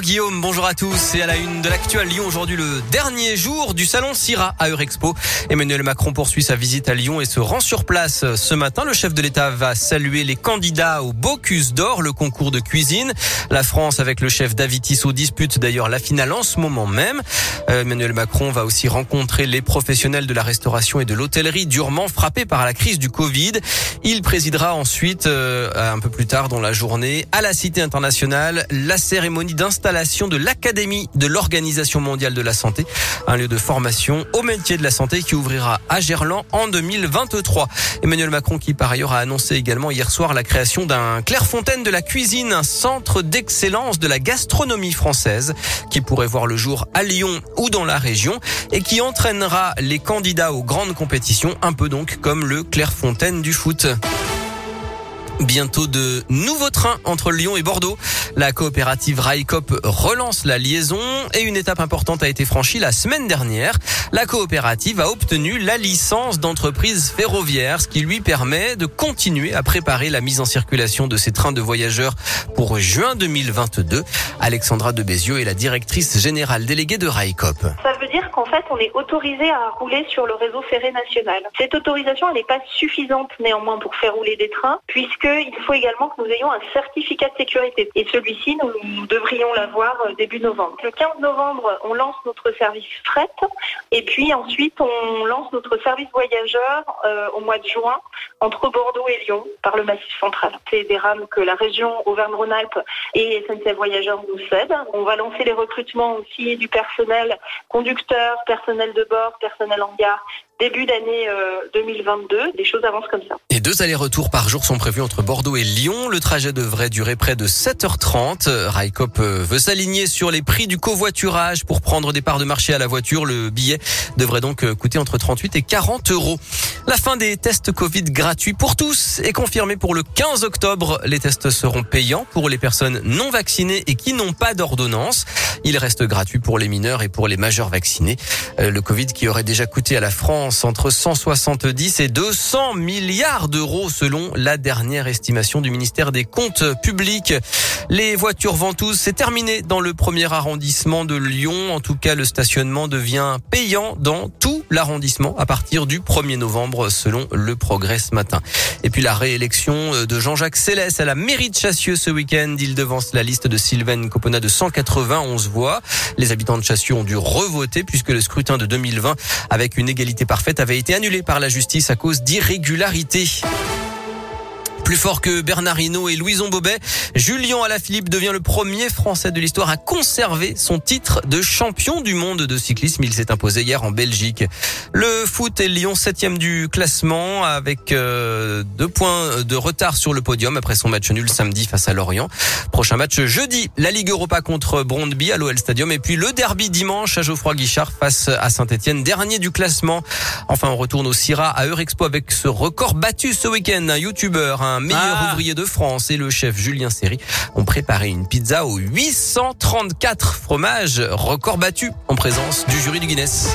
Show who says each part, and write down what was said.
Speaker 1: Bonjour Guillaume, bonjour à tous. C'est à la une de l'actuel Lyon aujourd'hui le dernier jour du salon Syrah à Eurexpo. Emmanuel Macron poursuit sa visite à Lyon et se rend sur place ce matin. Le chef de l'État va saluer les candidats au Bocuse d'Or, le concours de cuisine. La France avec le chef David Tissot dispute d'ailleurs la finale en ce moment même. Euh, Emmanuel Macron va aussi rencontrer les professionnels de la restauration et de l'hôtellerie durement frappés par la crise du Covid. Il présidera ensuite euh, un peu plus tard dans la journée à la Cité internationale la cérémonie d'installation de l'Académie de l'Organisation mondiale de la santé, un lieu de formation au métier de la santé qui ouvrira à Gerland en 2023. Emmanuel Macron qui par ailleurs a annoncé également hier soir la création d'un Clairefontaine de la cuisine, un centre d'excellence de la gastronomie française qui pourrait voir le jour à Lyon ou dans la région et qui entraînera les candidats aux grandes compétitions, un peu donc comme le Clairefontaine du foot. Bientôt de nouveaux trains entre Lyon et Bordeaux. La coopérative Railcop relance la liaison et une étape importante a été franchie la semaine dernière. La coopérative a obtenu la licence d'entreprise ferroviaire, ce qui lui permet de continuer à préparer la mise en circulation de ces trains de voyageurs pour juin 2022. Alexandra de Bézieux est la directrice générale déléguée de Railcop.
Speaker 2: Ça veut dire qu'en fait, on est autorisé à rouler sur le réseau ferré national. Cette autorisation, elle n'est pas suffisante néanmoins pour faire rouler des trains, puisque il faut également que nous ayons un certificat de sécurité. Et celui-ci, nous devrions l'avoir euh, début novembre. Le 15 novembre, on lance notre service fret. Et puis ensuite, on lance notre service voyageur euh, au mois de juin entre Bordeaux et Lyon par le Massif central. C'est des rames que la région Auvergne-Rhône-Alpes et SNCF Voyageurs nous cèdent. On va lancer les recrutements aussi du personnel conducteur, personnel de bord, personnel en gare début d'année 2022. Euh, des choses avancent comme ça.
Speaker 1: Et deux allers-retours par jour sont prévus entre Bordeaux et Lyon. Le trajet devrait durer près de 7h30. Raikop euh, veut s'aligner sur les prix du covoiturage pour prendre des parts de marché à la voiture. Le billet devrait donc euh, coûter entre 38 et 40 euros. La fin des tests Covid gratuits pour tous est confirmée pour le 15 octobre. Les tests seront payants pour les personnes non vaccinées et qui n'ont pas d'ordonnance. Il reste gratuit pour les mineurs et pour les majeurs vaccinés. Le Covid qui aurait déjà coûté à la France entre 170 et 200 milliards d'euros selon la dernière estimation du ministère des Comptes publics. Les voitures ventouses, c'est terminé dans le premier arrondissement de Lyon. En tout cas, le stationnement devient payant dans tout l'arrondissement à partir du 1er novembre selon le progrès ce matin. Et puis la réélection de Jean-Jacques Célès à la mairie de Chassieux ce week-end. Il devance la liste de Sylvain Copona de 191 voix. Les habitants de Chassieux ont dû revoter puisque le scrutin de 2020 avec une égalité par fait avait été annulé par la justice à cause d'irrégularités. Plus fort que Bernard Hinault et Louison Bobet, Julien Alaphilippe devient le premier Français de l'histoire à conserver son titre de champion du monde de cyclisme. Il s'est imposé hier en Belgique. Le foot est Lyon septième du classement avec euh, deux points de retard sur le podium après son match nul samedi face à Lorient. Prochain match jeudi, la Ligue Europa contre Brondby à l'OL Stadium et puis le derby dimanche à Geoffroy Guichard face à Saint-Etienne, dernier du classement. Enfin, on retourne au Syrah à Eurexpo avec ce record battu ce week-end. Un youtubeur, un meilleur ah. ouvrier de France et le chef Julien Serry ont préparé une pizza aux 834 fromages, record battu en présence du jury du Guinness.